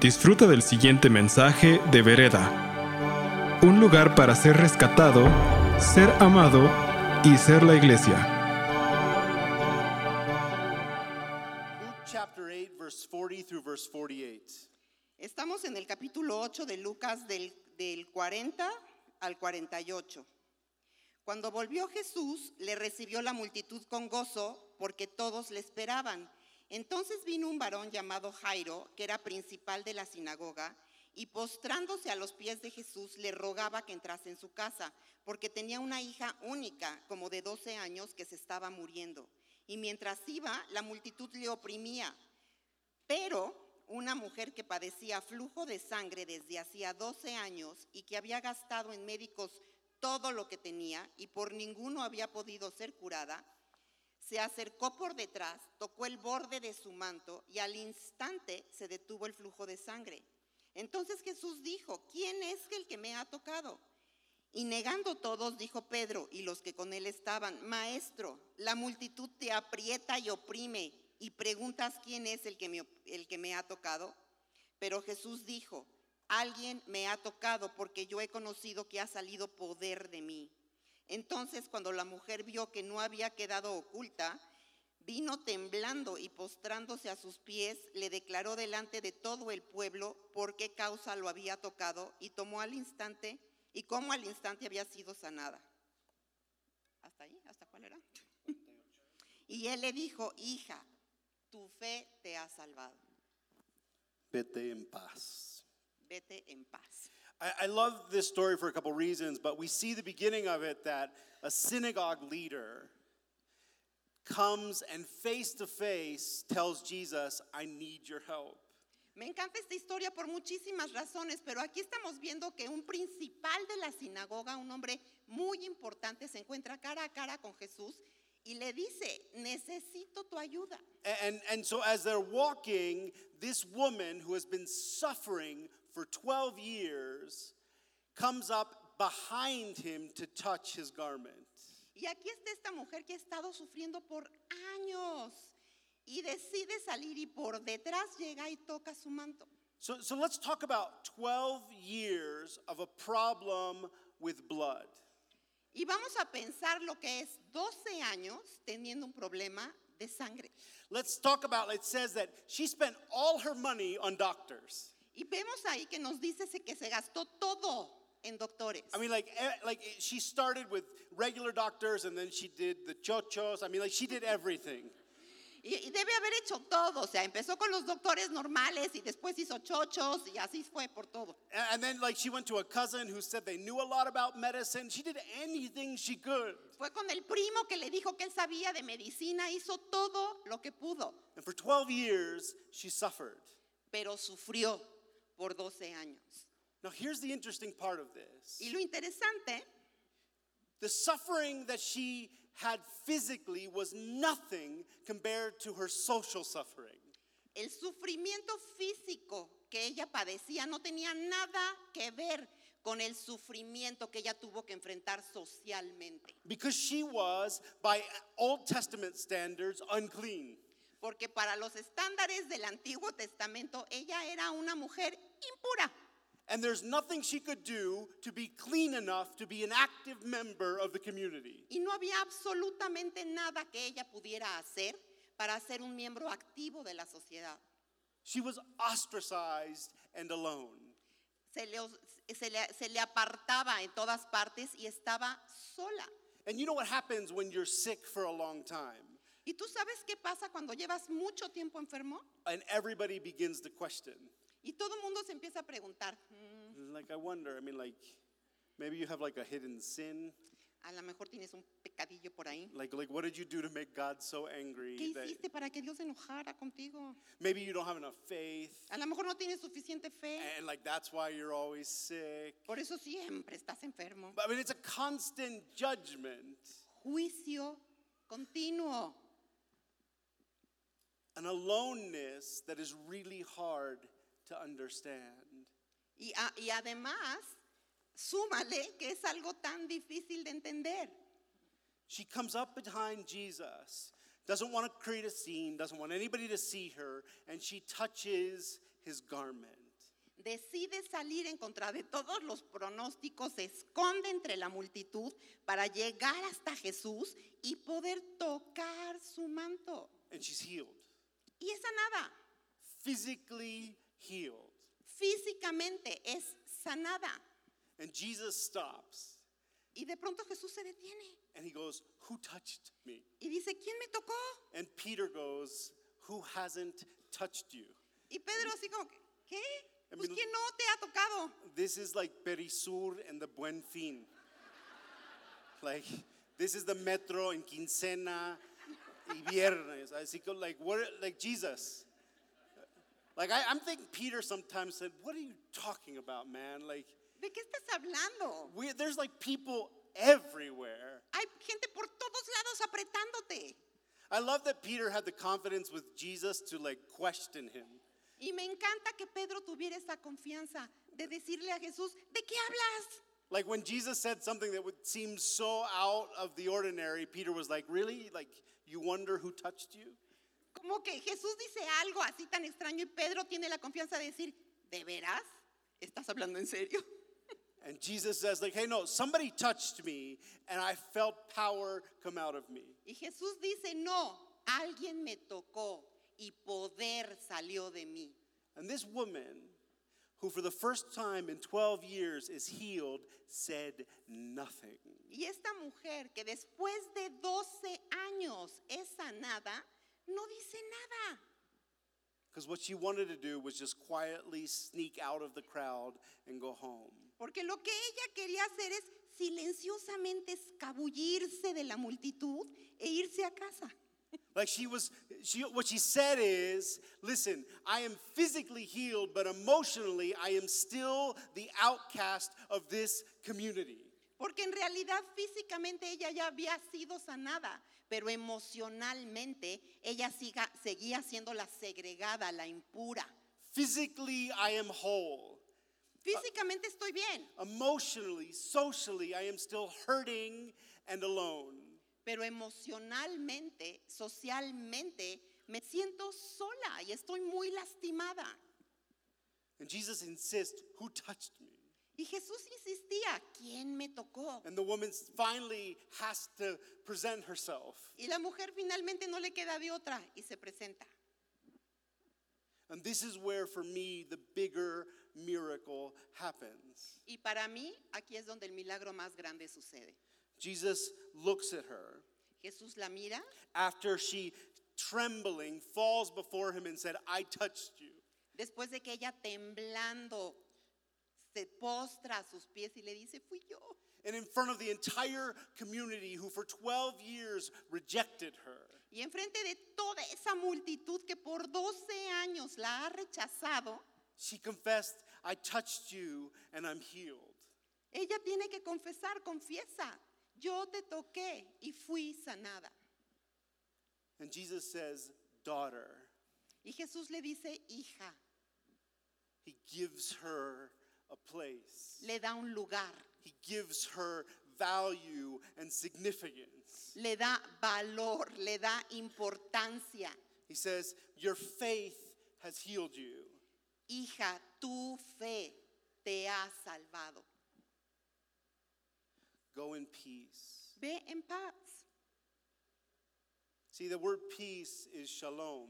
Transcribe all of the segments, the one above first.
Disfruta del siguiente mensaje de Vereda. Un lugar para ser rescatado, ser amado y ser la iglesia. Luke chapter 8, verse 40 through verse 48. Estamos en el capítulo 8 de Lucas del, del 40 al 48. Cuando volvió Jesús, le recibió la multitud con gozo porque todos le esperaban. Entonces vino un varón llamado Jairo, que era principal de la sinagoga, y postrándose a los pies de Jesús le rogaba que entrase en su casa, porque tenía una hija única, como de 12 años, que se estaba muriendo. Y mientras iba, la multitud le oprimía. Pero una mujer que padecía flujo de sangre desde hacía 12 años y que había gastado en médicos todo lo que tenía y por ninguno había podido ser curada, se acercó por detrás, tocó el borde de su manto y al instante se detuvo el flujo de sangre. Entonces Jesús dijo, ¿quién es el que me ha tocado? Y negando todos, dijo Pedro y los que con él estaban, Maestro, la multitud te aprieta y oprime y preguntas quién es el que me, ha tocado. Pero Jesús dijo, alguien me ha tocado porque yo he conocido que ha salido poder de mí. Entonces cuando la mujer vio que no había quedado oculta, vino temblando y postrándose a sus pies, le declaró delante de todo el pueblo por qué causa lo había tocado y tomó al instante y cómo al instante había sido sanada. ¿Hasta ahí? ¿Hasta cuál era? Y él le dijo, hija, tu fe te ha salvado. Vete en paz. Vete en paz. I, I love this story for a couple reasons, but we see the beginning of it that a synagogue leader comes and face to face tells Jesus, I need your help. Me encanta esta historia por muchísimas razones, pero aquí estamos viendo que un principal de la sinagoga, un hombre muy importante, se encuentra cara a cara con Jesús y le dice, necesito tu ayuda. And, and so, as they're walking, this woman who has been suffering for 12 years comes up behind him to touch his garment. Y aquí está esta mujer que ha estado sufriendo por años y decide salir y por detrás llega y toca su manto. So, so let's talk about 12 years of a problem with blood. Y vamos a pensar lo que es 12 años teniendo un problema de sangre. Let's talk about it says that she spent all her money on doctors. Y vemos ahí que nos dice que se gastó todo en doctores. I mean, like, eh, like eh, she started with regular doctors and then she did the chochos. I mean, like, she did everything. Y, y debe haber hecho todo, o sea, empezó con los doctores normales y después hizo chochos y así fue por todo. A- And then, like, she went to a cousin who said they knew a lot about medicine. She did anything she could. Fue con el primo que le dijo que él sabía de medicina, hizo todo lo que pudo, And for 12 years, she suffered. pero sufrió por 12 años. Now, here's the interesting part of this Y lo interesante the suffering that she had physically was nothing compared to her social suffering. El sufrimiento físico que ella padecía no tenía nada que ver con el sufrimiento que ella tuvo que enfrentar socialmente. Because she was, by Old Testament standards, unclean. Porque para los estándares del Antiguo Testamento ella era una mujer impura. And there's nothing she could do to be clean enough to be an active member of the community. Y no había absolutamente nada que ella pudiera hacer para ser un miembro activo de la sociedad. She was ostracized and alone. Se le, se le- se le apartaba en todas partes y estaba sola. And you know what happens when you're sick for a long time? ¿Y tú sabes qué pasa cuando llevas mucho tiempo enfermo? And everybody begins to question. Y todo el mundo se empieza a preguntar, "Mm, Like, I wonder, I mean, like, maybe you have like a hidden sin. a lo mejor tienes un pecadillo por ahí. Like, like what did you do to make God so angry? ¿Qué that- hiciste para que Dios se enojara contigo? maybe you don't have enough faith. A lo mejor no tienes suficiente fe. And like, that's why you're always sick. Por eso siempre estás enfermo. But, I mean, it's a constant judgment. Juicio continuo. An aloneness that is really hard to understand. Y, a- y además, súmale que es algo tan difícil de entender. She comes up behind Jesus, doesn't want to create a scene, doesn't want anybody to see her, and she touches his garment. decide salir en contra de todos los pronósticos, se esconde entre la multitud para llegar hasta Jesús y poder tocar su manto. And she's healed, Y es sanada, physically healed. físicamente es sanada. And Jesus stops Y de pronto Jesús se detiene and he goes, Who touched me? y dice, ¿quién me tocó? And Peter goes, Who hasn't touched you? Y Pedro así como, ¿qué? I Pues mean- ¿quién no te ha tocado? This is like Perisur and the Buen Fin. Like, this is the metro in Quincena y Viernes. Así que, like, what, like Jesus. Like, I, I'm thinking Peter sometimes said, What are you talking about, man? Like, ¿De qué estás hablando? we, there's like people everywhere. Hay gente por todos lados apretándote. I love that Peter had the confidence with Jesus to like question him. Y me encanta que Pedro tuviera esa confianza de decirle a Jesús, ¿de qué hablas? Like when Jesus said something that would seem so out of the ordinary, Peter was like, Really? Like, you wonder who touched you? Como que Jesús dice algo así tan extraño y Pedro tiene la confianza de decir, ¿de veras? ¿Estás hablando en serio? And Jesus says, like, hey, no, somebody touched me and I felt power come out of me. Y Jesús dice, no, alguien me tocó y poder salió de mí. And this woman, who for the first time in 12 years is healed, said nothing. Y esta mujer que después de 12 años es sanada, no dice nada. Because what she wanted to do was just quietly sneak out of the crowd and go home. Porque lo que ella quería hacer es silenciosamente escabullirse de la multitud e irse a casa. Like she was, she, what she said is, listen, I am physically healed, but emotionally, I am still the outcast of this community. Porque en realidad físicamente ella ya había sido sanada, pero emocionalmente ella siga- seguía siendo la segregada, la impura. Physically, I am whole. Físicamente estoy bien, Emotionally, socially, I am still hurting and alone. Pero emocionalmente, socialmente, me siento sola y estoy muy lastimada. And Jesus insists, Who touched me? Y Jesús insistía, ¿quién me tocó? And the woman finally has to present herself. Y la mujer finalmente no le queda de otra y se presenta. And this is where, for me, the bigger miracle happens. Y para mí, aquí es donde el milagro más grande sucede. Jesus looks at her Jesús la mira after she, trembling, falls before him and said, I touched you. después de que ella temblando se postra a sus pies y le dice, fui yo. And in front of the entire community who for 12 years rejected her. Y enfrente de toda esa multitud que por 12 años la ha rechazado, She confessed, I touched you and I'm healed. ella tiene que confesar, confiesa, yo te toqué y fui sanada. And Jesus says, Daughter. Y Jesús le dice, hija, He gives her a place, le da un lugar, He gives her value and significance. le da valor, le da importancia. He says, Your faith has healed you. Hija, tu fe te ha salvado. Go in peace. Ve en paz. See, the word peace is shalom.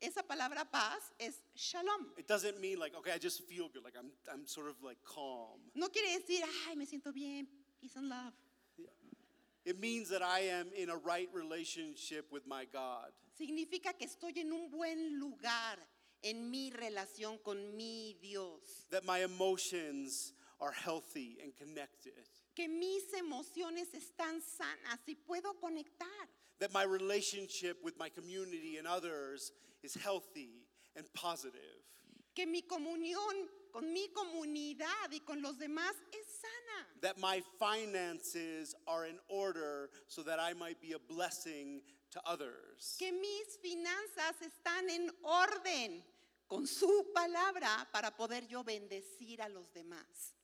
Esa palabra paz es shalom. It doesn't mean like, okay, I just feel good, like I'm, I'm sort of like calm. No quiere decir, ay, me siento bien, peace and love. It means that I am in a right relationship with my God. Significa que estoy en un buen lugar en mi relación con mi Dios. that my emotions are healthy and connected, Que mis emociones están sanas y puedo conectar. that my relationship with my community and others is healthy and positive, Que mi comunión con mi comunidad y con los demás es sana. that my finances are in order so that I might be a blessing to others. Que mis finanzas están en orden con su palabra para poder yo bendecir a los demás.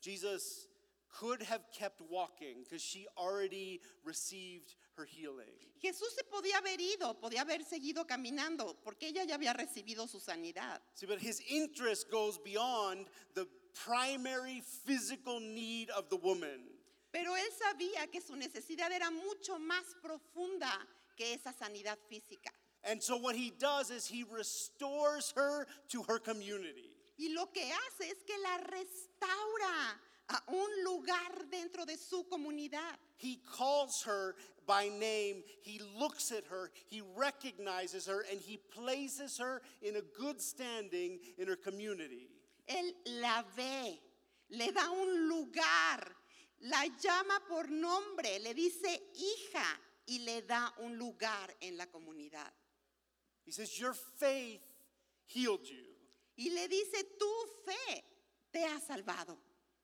Jesus could have kept walking because she already received her healing. Jesús se podía haber ido, podía haber seguido caminando, porque ella ya había recibido su sanidad. See, but his interest goes beyond the primary physical need of the woman. Pero él sabía que su necesidad era mucho más profunda que esa sanidad física. And so what he does is he restores her to her community. Y lo que hace es que la restaura a un lugar dentro de su comunidad. He calls her by name, he looks at her, he recognizes her, and he places her in a good standing in her community. Él la ve, le da un lugar, la llama por nombre, le dice hija y le da un lugar en la comunidad. He says, Your faith healed you. Y le dice, tu fe te ha salvado.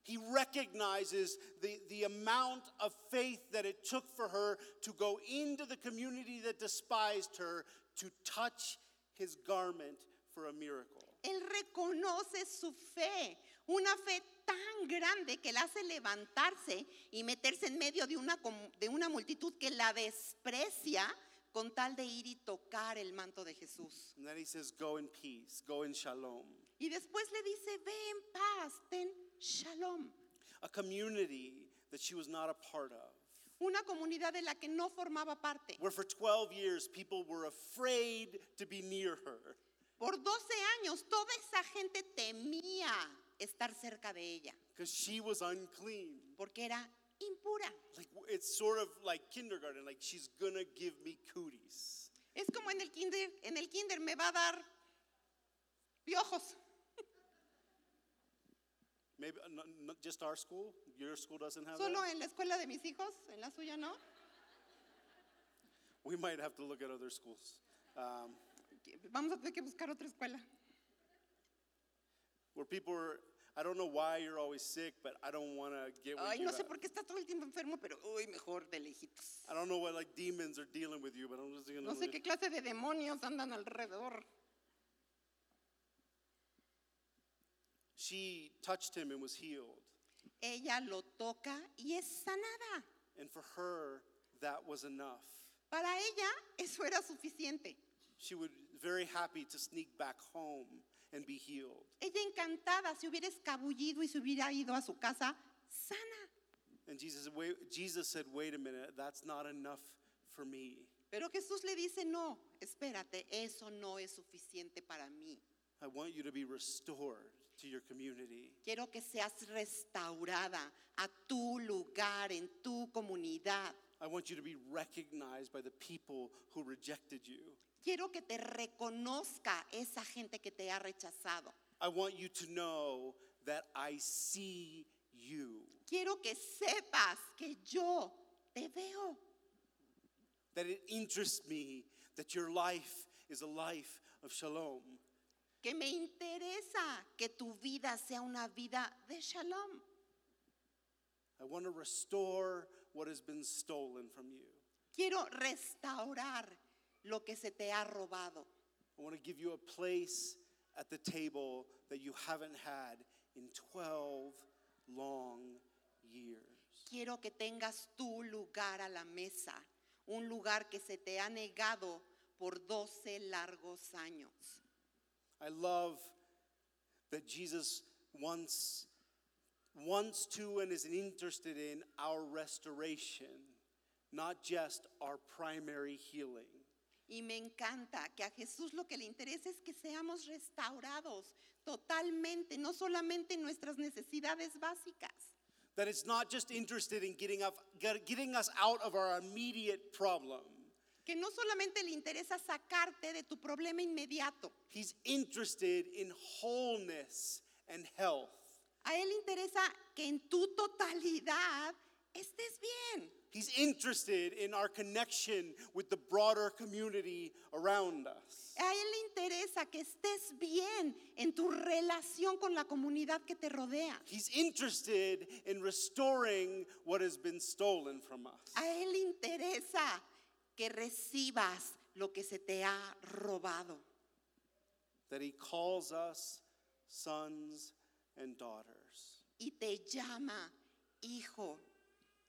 He recognizes the, the amount of faith that it took for her to go into the community that despised her to touch his garment for a miracle. Él reconoce su fe, una fe tan grande que la hace levantarse y meterse en medio de una, de una multitud que la desprecia con tal de ir y tocar el manto de Jesús. And then he says, Go in peace, go in shalom. Y después le dice, ve en paz, ten shalom. A community that she was not a part of. Una comunidad de la que no formaba parte. Where for 12 years people were afraid to be near her. Por 12 años toda esa gente temía estar cerca de ella because she was unclean. porque era impura. Like it's sort of like kindergarten, like she's gonna give me cooties. Es como en el kinder, en el kinder me va a dar piojos. Maybe uh, not, not just our school. Your school doesn't have Solo that. en la escuela de mis hijos, en la suya no. We might have to look at other schools. Um, Vamos a tener que buscar otra escuela. where people are, I don't know why you're always sick, but I don't want to get with Ay, you. no sé por qué está todo el tiempo enfermo, pero uy, mejor de lejitos. I don't know what like demons are dealing with you, but I'm just gonna. No sé qué clase de demonios andan alrededor. She touched him and was healed, Ella lo toca y es sanada. and for her that was enough. Para ella eso era suficiente. She would very happy to sneak back home and be healed. Ella encantada se hubiera escabullido y se hubiera ido a su casa sana. And Jesus, wait, Jesus said, "Wait a minute, that's not enough for me. Pero Jesús le dice, no, espérate, eso no es suficiente para mí. I want you to be restored to your community. Quiero que seas restaurada a tu lugar, en tu comunidad. I want you to be recognized by the people who rejected you. Quiero que te reconozca esa gente que te ha rechazado. I want you to know that I see you, Quiero que sepas que yo te veo. that it interests me that your life is a life of shalom. Que me interesa que tu vida sea una vida de shalom. I want to restore what has been stolen from you. Quiero restaurar lo que se te ha robado. I want to give you a place at the table that you haven't had in 12 long years. Quiero que tengas tu lugar a la mesa, un lugar que se te ha negado por 12 largos años. I love that Jesus wants wants to and is interested in our restoration, not just our primary healing. Y me encanta que a Jesús lo que le interesa es que seamos restaurados totalmente, no solamente en nuestras necesidades básicas. That it's not just interested in getting, up, get- getting us out of our immediate problem. Que no solamente le interesa sacarte de tu problema inmediato. He's interested in wholeness and health. A Él le interesa que en tu totalidad estés bien. He's interested in our connection with the broader community around us. A Él le interesa que estés bien en tu relación con la comunidad que te rodea. He's interested in restoring what has been stolen from us. A Él le interesa que recibas lo que se te ha robado. That He calls us sons and daughters. Y te llama hijo,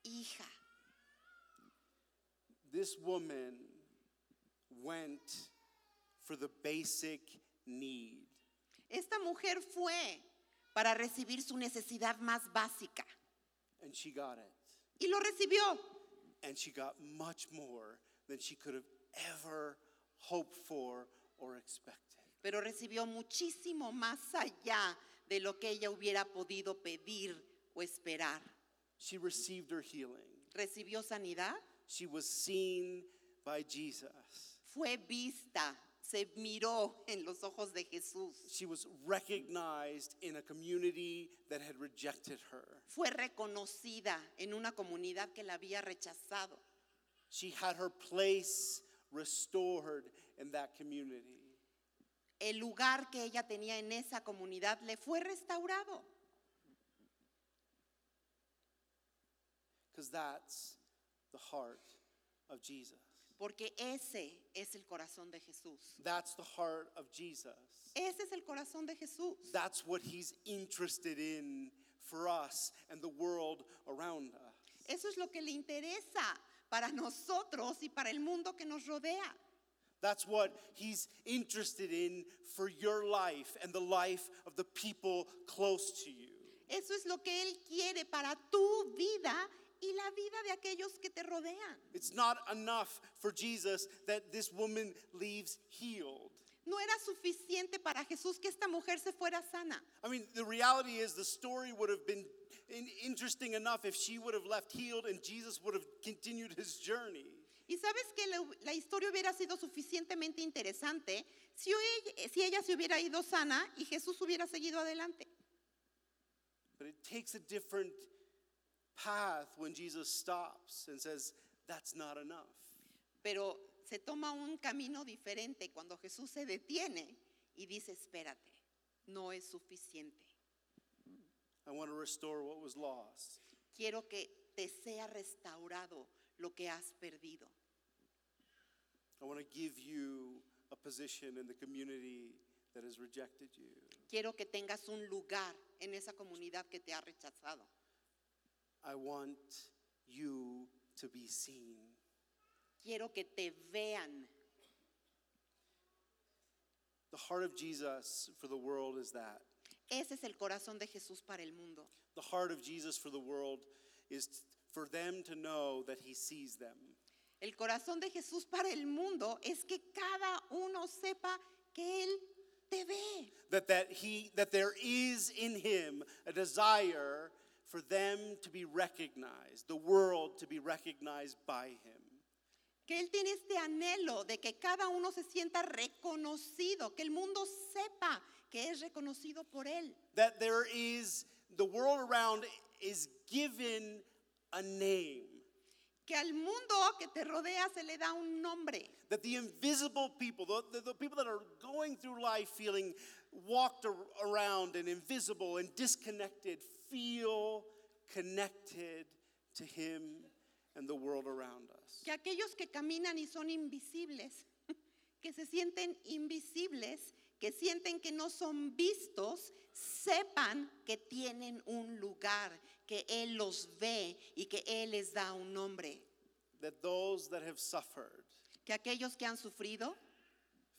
hija. This woman went for the basic need. Esta mujer fue para recibir su necesidad más básica And she got it. y lo recibió. And she got much more than she could have ever hoped for or expected. pero recibió muchísimo más allá de lo que ella hubiera podido pedir o esperar. She received her healing. Recibió sanidad, She was seen by Jesus. fue vista, se miró en los ojos de Jesús, She was recognized in a community that had rejected her. fue reconocida en una comunidad que la había rechazado. She had her place restored in that community. El lugar que ella tenía en esa comunidad le fue restaurado, Because that's the heart of Jesus. porque ese es el corazón de Jesús. That's the heart of Jesus. Ese es el corazón de Jesús. That's what he's interested in for us and the world around us. Eso es lo que le interesa para nosotros y para el mundo que nos rodea. That's what he's interested in for your life and the life of the people close to you. Eso es lo que Él quiere para tu vida y la vida de aquellos que te rodean. It's not enough for Jesus that this woman leaves healed. No era suficiente para Jesús que esta mujer se fuera sana. I mean, the reality is the story would have been in- interesting enough if she would have left healed and Jesus would have continued his journey. Y sabes que la, la historia hubiera sido suficientemente interesante si ella, si ella se hubiera ido sana y Jesús hubiera seguido adelante. But it takes a different path when Jesus stops and says, That's not enough. Pero se toma un camino diferente cuando Jesús se detiene y dice, espérate, no es suficiente. I want to restore what was lost. Quiero que te sea restaurado lo que has perdido. I want to give you a position in the community that has rejected you. Quiero que tengas un lugar en esa comunidad que te ha rechazado. I want you to be seen. Quiero que te vean. The heart of Jesus for the world is that. Ese es el corazón de Jesús para el mundo. The heart of Jesus for the world is for them to know that he sees them. El corazón de Jesús para el mundo es que cada uno sepa que Él te ve. That, that, he, that there is in him a desire for them to be recognized, the world to be recognized by him. Que Él tiene este anhelo de que cada uno se sienta reconocido, que el mundo sepa que es reconocido por Él. That there is, the world around is given a name. Que al mundo que te rodea se le da un nombre. That the invisible people, the, the, the people that are going through life feeling walked around and invisible and disconnected, feel connected to him and the world around us. Que aquellos que caminan y son invisibles, que se sienten invisibles, que sienten que no son vistos, sepan que tienen un lugar, que Él los ve y que Él les da un nombre. That those that have suffered Que aquellos que han sufrido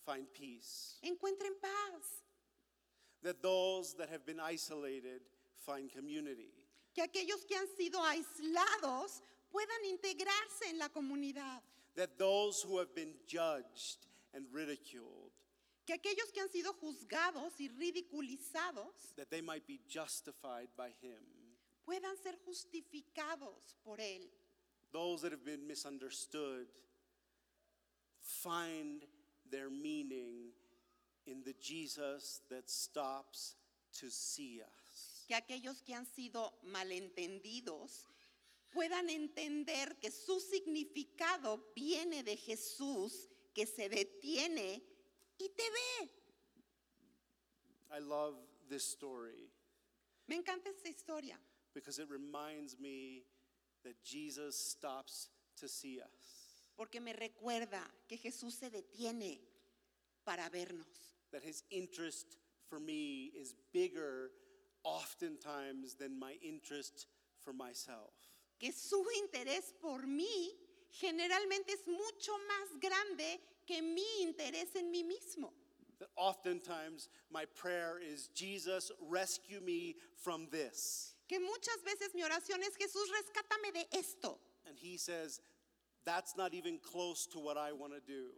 find peace. encuentren paz. That those that have been isolated find community. Que aquellos que han sido aislados puedan integrarse en la comunidad. That those who have been judged and ridiculed, Que aquellos que han sido juzgados y ridiculizados that they might be justified by him. puedan ser justificados por Él. Those that have been misunderstood find their meaning in the Jesus that stops to see us. Que aquellos que han sido malentendidos puedan entender que su significado viene de Jesús, que se detiene y te ve. I love this story Me encanta esta historia because it reminds me that Jesus stops to see us, porque me recuerda que Jesús se detiene para vernos. that his interest for me is bigger oftentimes than my interest for myself. que su interés por mí generalmente es mucho más grande que mi interés en mí mismo. That oftentimes my prayer is, Jesus, rescue me from this. Que muchas veces mi oración es, Jesús, rescátame de esto. And he says, that's not even close to what I want to do.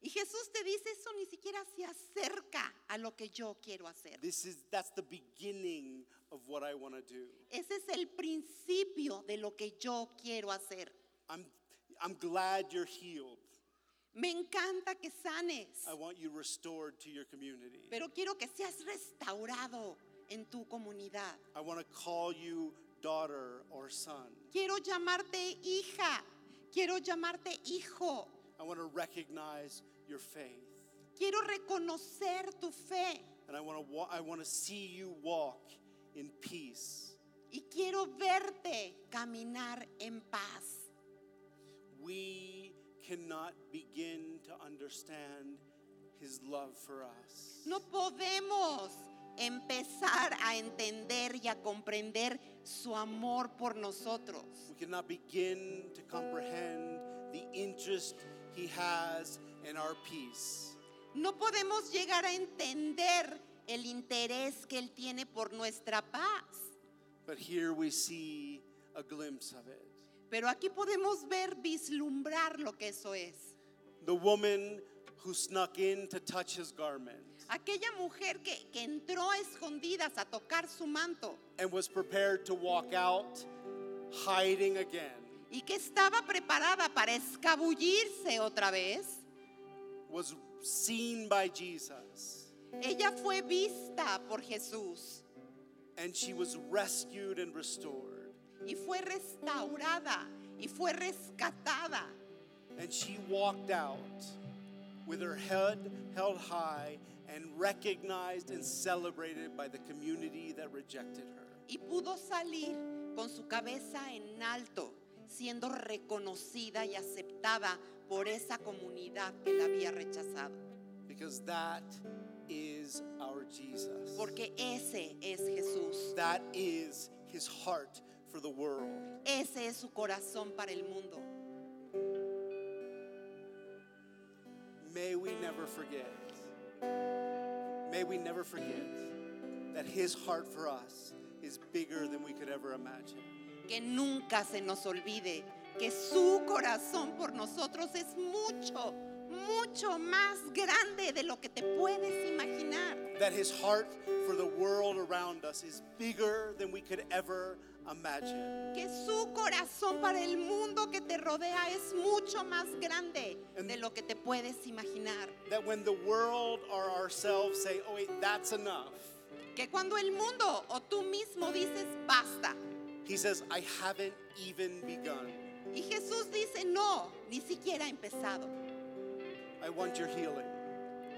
Y Jesús te dice, eso ni siquiera se acerca a lo que yo quiero hacer. This is that's the beginning of what I want to do. Ese es el principio de lo que yo quiero hacer. I'm I'm glad you're healed. Me encanta que sanes, I want you restored to your community. pero quiero que seas restaurado en tu comunidad. I want to call you daughter or son. Quiero llamarte hija, quiero llamarte hijo, I want to recognize your faith. quiero reconocer tu fe And I want to wa- I want to see you walk in peace. y quiero verte caminar en paz. We cannot begin to understand his love for us. No podemos empezar a entender y a comprender su amor por nosotros. We cannot begin to comprehend the interest he has in our peace. No podemos llegar a entender el interés que Él tiene por nuestra paz. But here we see a glimpse of it. Pero aquí podemos ver, vislumbrar lo que eso es. The woman who snuck in to touch his garment Aquella mujer que, que entró a escondidas a tocar su manto and was prepared to walk out hiding again y que estaba preparada para escabullirse otra vez, was seen by Jesus ella fue vista por Jesús and she was rescued and restored. y fue restaurada y fue rescatada. And she walked out with her head held high and recognized and celebrated by the community that rejected her. y pudo salir con su cabeza en alto, siendo reconocida y aceptada por esa comunidad que la había rechazado. Because that is our Jesus. Porque ese es Jesús, That is his heart for the world. ese es su corazón para el mundo. May we never forget. May we never forget that his heart for us is bigger than we could ever imagine. Que nunca se nos olvide que su corazón por nosotros es mucho, mucho más grande de lo que te puedes imaginar. That his heart for the world around us is bigger than we could ever imagine. Que su corazón para el mundo que te rodea es mucho más grande And- de lo que te puedes imaginar. That when the world or ourselves say, oh, wait, that's enough, Que cuando el mundo o tú mismo dices basta. He says, I haven't even begun. Y Jesús dice no, ni siquiera he empezado. I want your healing.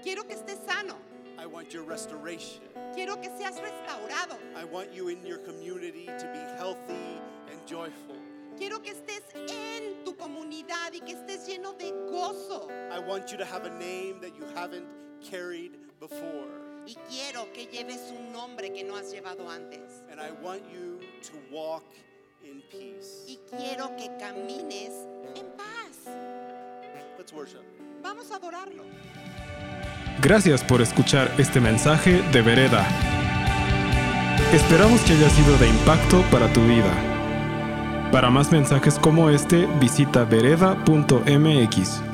Quiero que estés sano. I want your restoration. Quiero que seas restaurado. I want you in your community to be healthy and joyful. Quiero que estés en tu comunidad y que estés lleno de gozo. I want you to have a name that you haven't carried before. Y quiero que lleves un nombre que no has llevado antes. And I want you to walk in peace. Y quiero que camines en paz. Let's worship. Vamos a adorarlo. Gracias por escuchar este mensaje de Vereda. Esperamos que haya sido de impacto para tu vida. Para más mensajes como este, visita vereda.mx.